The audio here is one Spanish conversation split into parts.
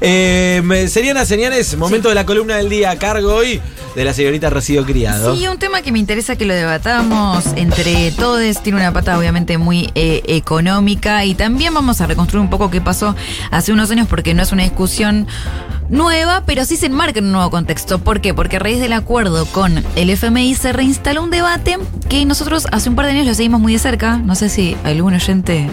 Eh, Seriana Señales, momento de la columna del día a cargo hoy de la señorita Rocío Criado. Sí, un tema que me interesa que lo debatamos entre todos. Tiene una pata obviamente muy eh, económica y también vamos a reconstruir un poco qué pasó hace unos años porque no es una discusión nueva, pero sí se enmarca en un nuevo contexto. ¿Por qué? Porque a raíz del acuerdo con el FMI se reinstaló un debate que nosotros hace un par de años lo seguimos muy de cerca. No sé si algún oyente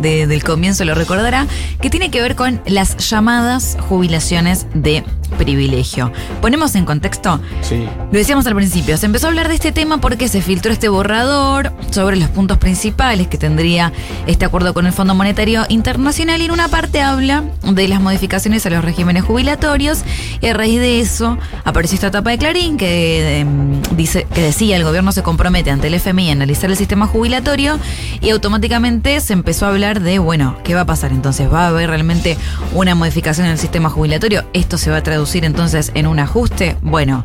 de- del comienzo lo recordará, que tiene que ver con las llamadas jubilaciones de privilegio. Ponemos en contexto. Sí. Lo decíamos al principio, se empezó a hablar de este tema porque se filtró este borrador sobre los puntos principales que tendría este acuerdo con el Fondo Monetario Internacional y en una parte habla de las modificaciones a los regímenes jubilatorios y a raíz de eso apareció esta etapa de Clarín que, em, dice, que decía el gobierno se compromete ante el FMI a analizar el sistema jubilatorio y automáticamente se empezó a hablar de, bueno, ¿qué va a pasar entonces? ¿Va a haber realmente una modificación en el sistema jubilatorio? ¿Esto se va a traducir entonces en un ajuste? Bueno.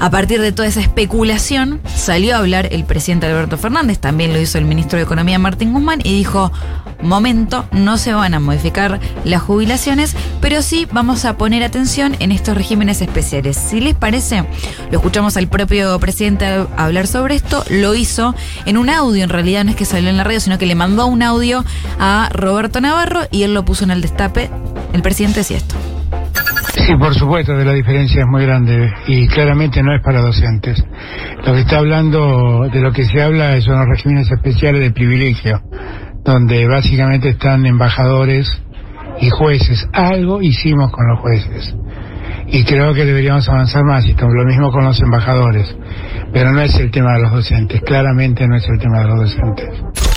A partir de toda esa especulación, salió a hablar el presidente Alberto Fernández, también lo hizo el ministro de Economía Martín Guzmán, y dijo, momento, no se van a modificar las jubilaciones, pero sí vamos a poner atención en estos regímenes especiales. Si les parece, lo escuchamos al propio presidente hablar sobre esto, lo hizo en un audio, en realidad no es que salió en la radio, sino que le mandó un audio a Roberto Navarro y él lo puso en el destape. El presidente decía esto. Sí, por supuesto que la diferencia es muy grande y claramente no es para docentes. Lo que está hablando, de lo que se habla son los regímenes especiales de privilegio, donde básicamente están embajadores y jueces. Algo hicimos con los jueces y creo que deberíamos avanzar más y lo mismo con los embajadores. Pero no es el tema de los docentes, claramente no es el tema de los docentes.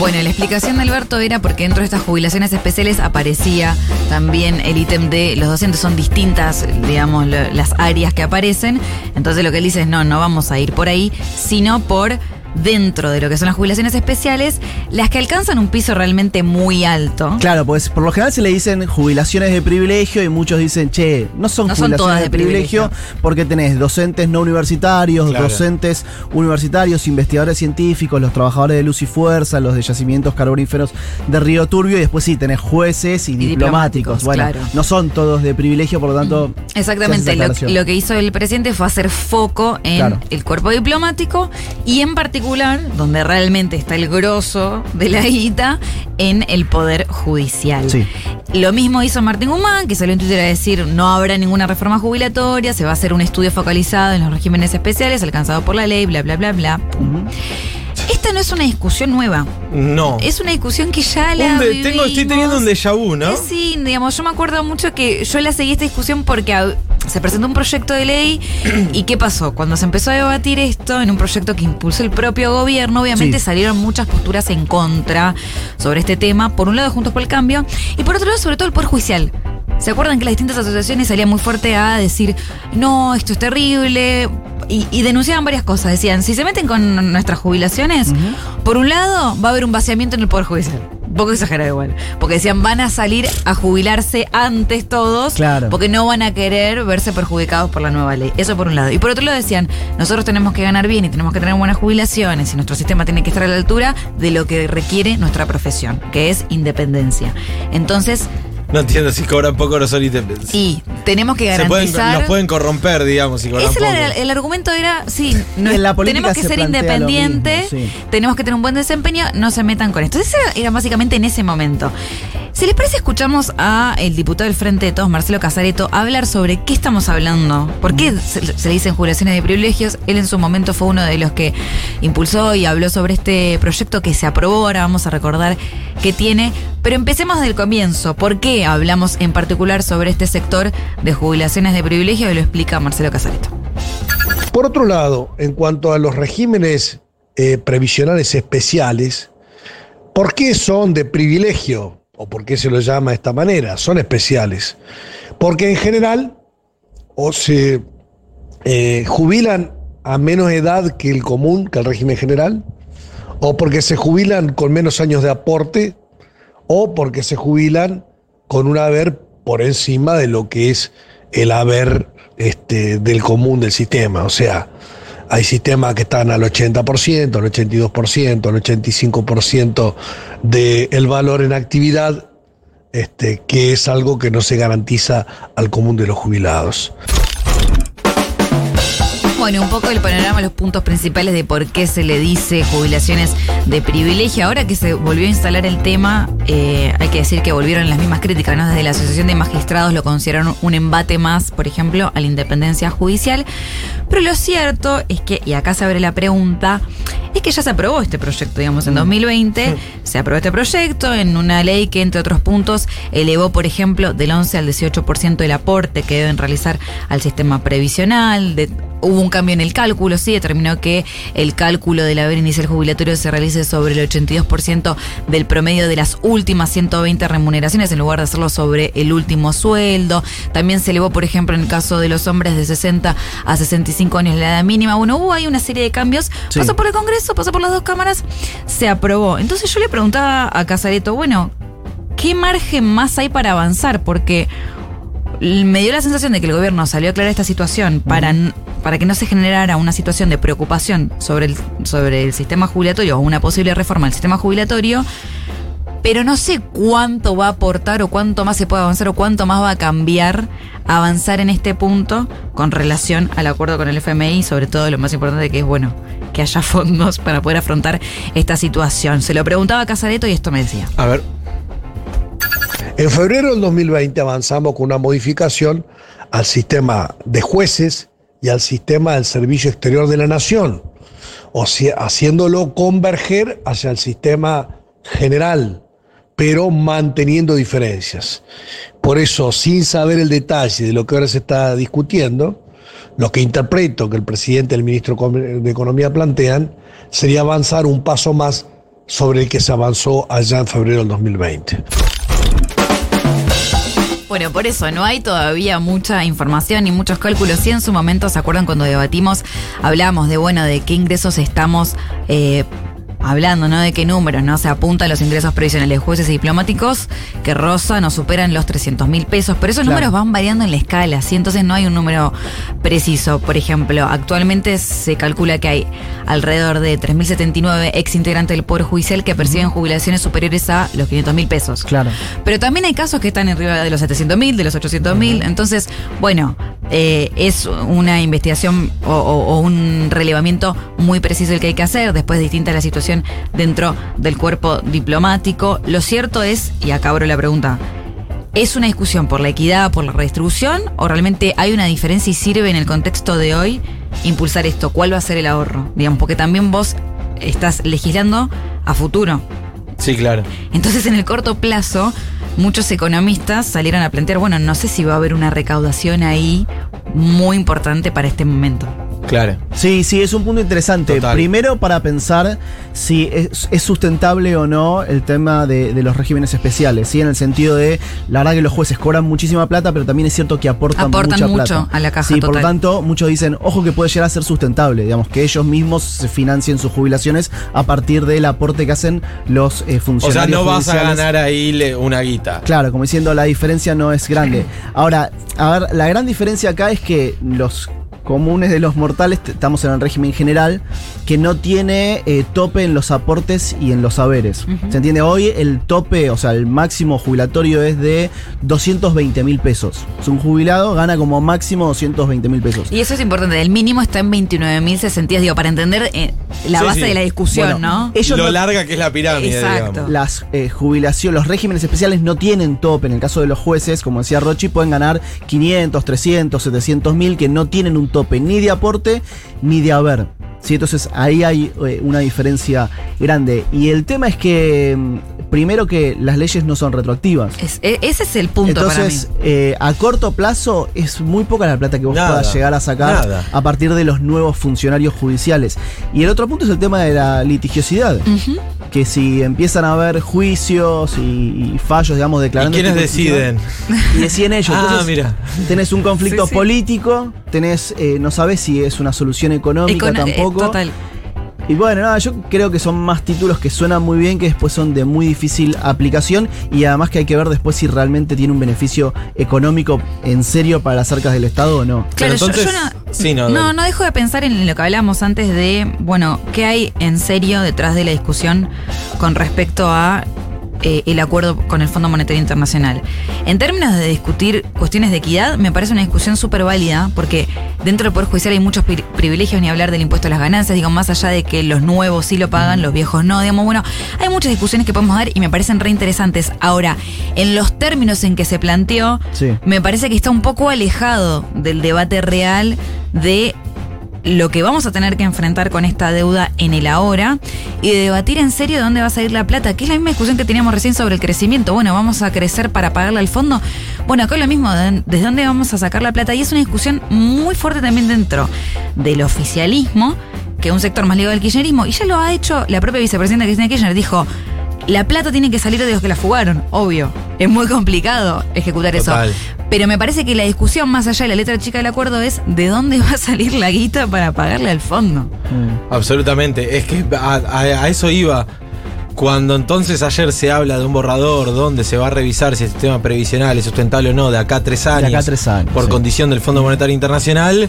Bueno, la explicación de Alberto era porque dentro de estas jubilaciones especiales aparecía también el ítem de los docentes son distintas, digamos, las áreas que aparecen. Entonces lo que él dice es no, no vamos a ir por ahí, sino por dentro de lo que son las jubilaciones especiales, las que alcanzan un piso realmente muy alto. Claro, pues por lo general se le dicen jubilaciones de privilegio y muchos dicen, che, no son No son jubilaciones todas de, de privilegio, privilegio. porque tenés docentes no universitarios, Claro. docentes universitarios, investigadores científicos, los trabajadores de luz y fuerza, los de yacimientos carboníferos de Río Turbio y después sí tenés jueces y, Y diplomáticos. diplomáticos, Bueno, claro. no son todos de privilegio, por lo tanto. hace Exactamente, lo, que hizo el presidente fue hacer foco en Claro. el cuerpo diplomático y en particular, donde realmente está el grosso de la guita, en el poder judicial. Sí. Lo mismo hizo Martín Guzmán, que salió en Twitter a decir no habrá ninguna reforma jubilatoria, se va a hacer un estudio focalizado en los regímenes especiales alcanzados por la ley, bla, bla, bla, bla. Esta no es una discusión nueva, No. es una discusión que ya la de- tengo, estoy teniendo un déjà vu, ¿no? Sí, digamos, yo me acuerdo mucho que yo la seguí esta discusión porque se presentó un proyecto de ley y ¿qué pasó? Cuando se empezó a debatir esto en un proyecto que impulsó el propio gobierno, obviamente Sí. salieron muchas posturas en contra sobre este tema. Por un lado, Juntos por el Cambio y por otro lado, sobre todo el Poder Judicial. ¿Se acuerdan que las distintas asociaciones salían muy fuerte a decir, no, esto es terrible? Y, y denunciaban varias cosas. Decían, si se meten con nuestras jubilaciones, por un lado va a haber un vaciamiento en el Poder Judicial. Un poco exagerado igual. Porque decían, van a salir a jubilarse antes todos. Claro. Porque no van a querer verse perjudicados por la nueva ley. Eso por un lado. Y por otro lado decían, nosotros tenemos que ganar bien y tenemos que tener buenas jubilaciones y nuestro sistema tiene que estar a la altura de lo que requiere nuestra profesión, que es independencia. Entonces, No entiendo si cobran poco no son independientes. y tenemos que Se pueden, garantizar... los pueden corromper, digamos, si cobran Ese poco. era el, el argumento era, sí, no- En la política tenemos que se ser plantea lo independientes, mismo, sí. tenemos que tener un buen desempeño, no se metan con esto. Ese era, era básicamente en ese momento. Si les parece, escuchamos a el diputado del Frente de Todos, Marcelo Casareto, hablar sobre qué estamos hablando, por qué se, se le dicen jubilaciones de privilegios. Él en su momento fue uno de los que impulsó y habló sobre este proyecto que se aprobó, ahora vamos a recordar qué tiene. Pero empecemos del comienzo. ¿Por qué hablamos en particular sobre este sector de jubilaciones de privilegio? Y lo explica Marcelo Casareto. Por otro lado, en cuanto a los regímenes eh, previsionales especiales, ¿por qué son de privilegio? ¿O por qué se los llama de esta manera? Son especiales. Porque en general o se eh, jubilan a menos edad que el común, que el régimen general, o porque se jubilan con menos años de aporte, o porque se jubilan con un haber por encima de lo que es el haber este, del común del sistema. O sea, hay sistemas que están al 80%, al 82%, al 85% del valor en actividad este, que es algo que no se garantiza al común de los jubilados. Bueno, un poco el panorama, los puntos principales de por qué se le dice jubilaciones de privilegio. Ahora que se volvió a instalar el tema, eh, hay que decir que volvieron las mismas críticas, ¿no? Desde la Asociación de Magistrados lo consideraron un embate más, por ejemplo, a la independencia judicial. Pero lo cierto es que, y acá se abre la pregunta, es que ya se aprobó este proyecto, digamos, en 2020 se aprobó este proyecto en una ley que, entre otros puntos, elevó, por ejemplo, del 11 al 18% el aporte que deben realizar al sistema previsional, de, hubo un cambio en el cálculo, sí, determinó que el cálculo del haber inicial jubilatorio se realice sobre el 82% del promedio de las últimas 120 remuneraciones en lugar de hacerlo sobre el último sueldo. También se elevó, por ejemplo, en el caso de los hombres de 60 a 65 años la edad mínima. Bueno, hubo ahí una serie de cambios. Sí. Pasó por el Congreso, pasó por las dos cámaras, se aprobó. Entonces yo le preguntaba a Casareto, bueno, ¿qué margen más hay para avanzar? Porque me dio la sensación de que el gobierno salió a aclarar esta situación para, para que no se generara una situación de preocupación sobre el, sobre el sistema jubilatorio o una posible reforma del sistema jubilatorio, pero no sé cuánto va a aportar o cuánto más se puede avanzar o cuánto más va a cambiar avanzar en este punto con relación al acuerdo con el FMI, sobre todo lo más importante que es, bueno, que haya fondos para poder afrontar esta situación. Se lo preguntaba a Casareto y esto me decía. A ver. En febrero del 2020 avanzamos con una modificación al sistema de jueces y al sistema del Servicio Exterior de la Nación, o sea, haciéndolo converger hacia el sistema general, pero manteniendo diferencias. Por eso, sin saber el detalle de lo que ahora se está discutiendo, lo que interpreto que el presidente y el ministro de Economía plantean sería avanzar un paso más sobre el que se avanzó allá en febrero del 2020. Bueno, por eso no hay todavía mucha información ni muchos cálculos. Sí, en su momento, ¿se acuerdan cuando debatimos? Hablábamos de, bueno, de qué ingresos estamos eh, hablando, ¿no? De qué números, ¿no? Se apuntan los ingresos previsionales de jueces y diplomáticos que rozan o superan los 300 mil pesos. Pero esos Claro. números van variando en la escala, ¿sí? Entonces no hay un número preciso. Por ejemplo, actualmente se calcula que hay alrededor de 3.079 ex integrantes del Poder Judicial que perciben jubilaciones superiores a los 500 mil pesos. Claro. Pero también hay casos que están arriba de los 700 mil, de los 800 mil. Entonces, bueno, eh, es una investigación o, o- o un relevamiento muy preciso el que hay que hacer. Después distinta la situación dentro del cuerpo diplomático. Lo cierto es, y acá abro la pregunta, ¿es una discusión por la equidad, por la redistribución? ¿O realmente hay una diferencia y sirve en el contexto de hoy impulsar esto? ¿Cuál va a ser el ahorro? Digamos, porque también vos estás legislando a futuro. Sí, claro. Entonces, en el corto plazo, muchos economistas salieron a plantear, bueno, no sé si va a haber una recaudación ahí muy importante para este momento. Claro. Sí, sí, es un punto interesante. Total. Primero para pensar si es, es sustentable o no el tema de, de los regímenes especiales, ¿sí? En el sentido de, la verdad que los jueces cobran muchísima plata, pero también es cierto que aportan, Aportan mucha mucho plata. a la caja, Sí, por lo tanto, muchos dicen, ojo que puede llegar a ser sustentable, digamos, que ellos mismos se financien sus jubilaciones a partir del aporte que hacen los eh, O funcionarios sea, no vas a ganar ahí una guita. Claro, como diciendo, la diferencia no es grande. Ahora, a ver, la gran diferencia acá es que los comunes de los mortales, estamos en el régimen general, que no tiene eh, tope en los aportes y en los saberes. ¿Se entiende? Hoy el tope, o sea, el máximo jubilatorio es de 220 mil pesos. Es un jubilado, gana como máximo 220 mil pesos. Y eso es importante, el mínimo está en 29.060, digo, para entender eh, la Sí, base sí. de la discusión, Bueno, ¿no? ellos Lo no- larga que es la pirámide, Exacto. digamos. Las eh, jubilaciones, los regímenes especiales no tienen tope. En el caso de los jueces, como decía Rochi, pueden ganar 500, 300, 700 mil que no tienen un tope ni de aporte ni de haber. ¿Sí? Entonces ahí hay eh, una diferencia grande. Y el tema es que, mm, primero que las leyes no son retroactivas. Es- e- ese es el punto Entonces, eh, a corto plazo es muy poca la plata que vos Nada, puedas llegar a sacar nada. a partir de los nuevos funcionarios judiciales. Y el otro punto es el tema de la litigiosidad. Que si empiezan a haber juicios y, y fallos, digamos, ¿Y declarando. quiénes deciden? Y deciden ellos. Ah, Entonces, mira. Tenés un conflicto Sí, sí. político, tenés, eh, no sabes si es una solución económica eh, tampoco. total. Y bueno, nada, yo creo que son más títulos que suenan muy bien, que después son de muy difícil aplicación y además que hay que ver después si realmente tiene un beneficio económico en serio para las arcas del Estado o no. Claro, yo- entonces- yo, no, sí, no, no, no dejo de pensar en lo que hablamos antes de, bueno, ¿qué hay en serio detrás de la discusión con respecto a eh, el acuerdo con el Fondo Monetario Internacional. En términos de discutir cuestiones de equidad, me parece una discusión súper válida, porque dentro del Poder Judicial hay muchos pri- privilegios, ni hablar del impuesto a las ganancias, digo, más allá de que los nuevos sí lo pagan, los viejos no, digamos, bueno, hay muchas discusiones que podemos dar y me parecen re interesantes. Ahora, en los términos en que se planteó, Sí. me parece que está un poco alejado del debate real de lo que vamos a tener que enfrentar con esta deuda en el ahora y de debatir en serio de dónde va a salir la plata, que es la misma discusión que teníamos recién sobre el crecimiento. Bueno, vamos a crecer para pagarle al fondo. Bueno, acá es lo mismo, de- ¿desde dónde vamos a sacar la plata? Y es una discusión muy fuerte también dentro del oficialismo, que un sector más ligado al kirchnerismo, y ya lo ha hecho la propia vicepresidenta Cristina Kirchner, dijo, la plata tiene que salir de los que la fugaron, obvio. Es muy complicado ejecutar eso. Pero me parece que la discusión, más allá de la letra chica del acuerdo, es de dónde va a salir la guita para pagarle al fondo. Mm. Absolutamente. Es que a, a- a eso iba. Cuando entonces ayer se habla de un borrador donde se va a revisar si el sistema previsional es sustentable o no de acá a tres años, acá a tres años, por sí. condición del Fondo Monetario Internacional,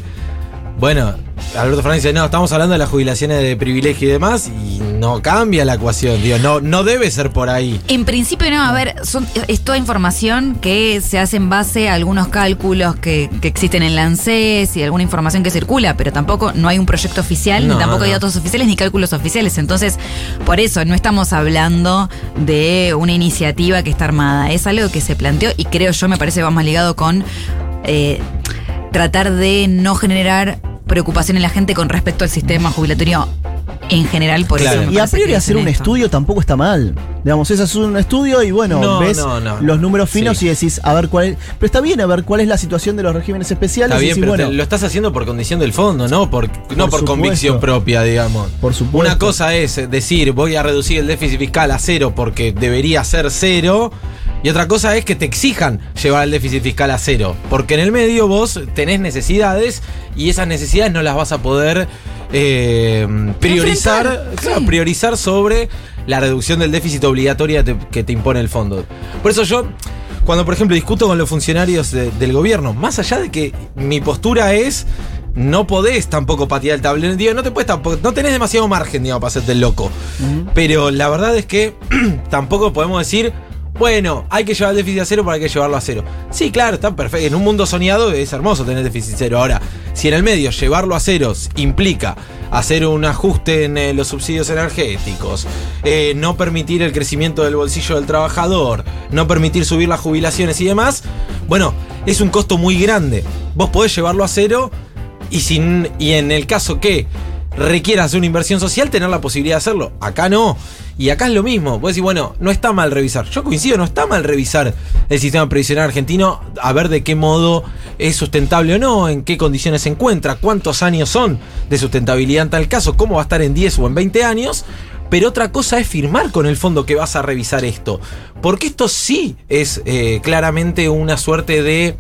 bueno, Alberto Fernández dice, no, estamos hablando de las jubilaciones de privilegio y demás, y no cambia la ecuación, digo, no, no debe ser por ahí. En principio no, a ver, son, es toda información que se hace en base a algunos cálculos que, que existen en la ANSES y alguna información que circula, pero tampoco no hay un proyecto oficial, No, ni tampoco hay datos oficiales ni cálculos oficiales. Entonces, por eso no estamos hablando de una iniciativa que está armada. Es algo que se planteó y creo yo me parece que va más ligado con eh, tratar de no generar preocupación en la gente con respecto al sistema jubilatorio en general. Por Claro. eso Y a priori hacer un esto. estudio tampoco está mal. Digamos, ese es un estudio y bueno, No, ves no, no. los números finos Sí. y decís, a ver cuál es. Pero está bien a ver cuál es la situación de los regímenes especiales. Está y bien, decís, pero te- lo estás haciendo por condición del fondo, no por, no por supuesto. convicción propia, digamos. Por supuesto. Una cosa es decir, voy a reducir el déficit fiscal a cero porque debería ser cero. Y otra cosa es que te exijan llevar el déficit fiscal a cero. Porque en el medio vos tenés necesidades y esas necesidades no las vas a poder eh, priorizar, Enfrentar, claro, sí. priorizar sobre la reducción del déficit obligatoria te- que te impone el fondo. Por eso yo, cuando por ejemplo discuto con los funcionarios de- del gobierno, más allá de que mi postura es no podés tampoco patear el tablero, digo, no te puedes tampoco, no tenés demasiado margen, digamos, para hacerte el loco. Pero la verdad es que tampoco podemos decir, bueno, hay que llevar el déficit a cero, hay que llevarlo a cero. Sí, claro, está perfecto. En un mundo soñado es hermoso tener déficit cero. Ahora, si en el medio llevarlo a ceros implica hacer un ajuste en eh, los subsidios energéticos, eh, no permitir el crecimiento del bolsillo del trabajador, no permitir subir las jubilaciones y demás, bueno, es un costo muy grande. Vos podés llevarlo a cero y, sin, y en el caso que requiera hacer una inversión social, tener la posibilidad de hacerlo. Acá no. Y acá es lo mismo. Vos decís, bueno, no está mal revisar. Yo coincido, no está mal revisar el sistema previsional argentino, a ver de qué modo es sustentable o no, en qué condiciones se encuentra, cuántos años son de sustentabilidad en tal caso, cómo va a estar en 10 o en 20 años. Pero otra cosa es firmar con el fondo que vas a revisar esto. Porque esto sí es eh, claramente una suerte de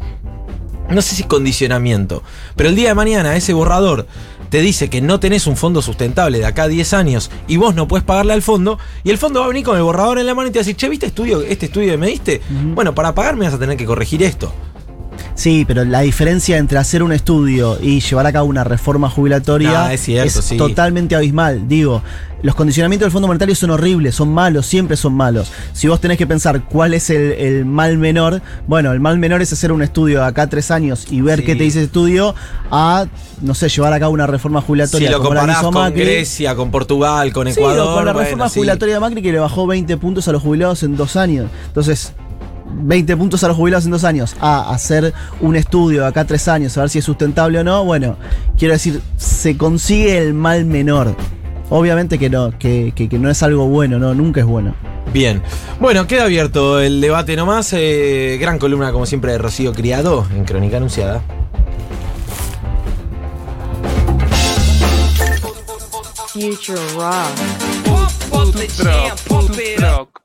no sé si condicionamiento, pero el día de mañana ese borrador te dice que no tenés un fondo sustentable de acá a 10 años y vos no puedes pagarle al fondo, y el fondo va a venir con el borrador en la mano y te va a decir, che, ¿viste estudio, este estudio que me diste? Bueno, para pagarme vas a tener que corregir esto. Sí, pero la diferencia entre hacer un estudio y llevar a cabo una reforma jubilatoria Ah, es cierto, sí. totalmente abismal. Digo, los condicionamientos del Fondo Monetario son horribles, son malos, siempre son malos. Si vos tenés que pensar cuál es el, el mal menor, bueno, el mal menor es hacer un estudio de acá tres años y ver Sí. qué te dice ese estudio, a, no sé, llevar a cabo una reforma Si jubilatoria lo como la comparás hizo con Macri. Grecia, con Portugal, con Sí, Ecuador, o con la bueno, reforma sí. jubilatoria de Macri que le bajó 20 puntos a los jubilados en dos años. Entonces, 20 puntos a los jubilados en dos años. A hacer un estudio de acá tres años, a ver si es sustentable o no. Bueno, quiero decir, se consigue el mal menor. Obviamente que no, que, que- que no es algo bueno, no, nunca es bueno. Bien. Bueno, queda abierto el debate nomás. eh, gran columna, como siempre, de Rocío Criado en Crónica Anunciada. Future Rock. Pump the jam, pump it up.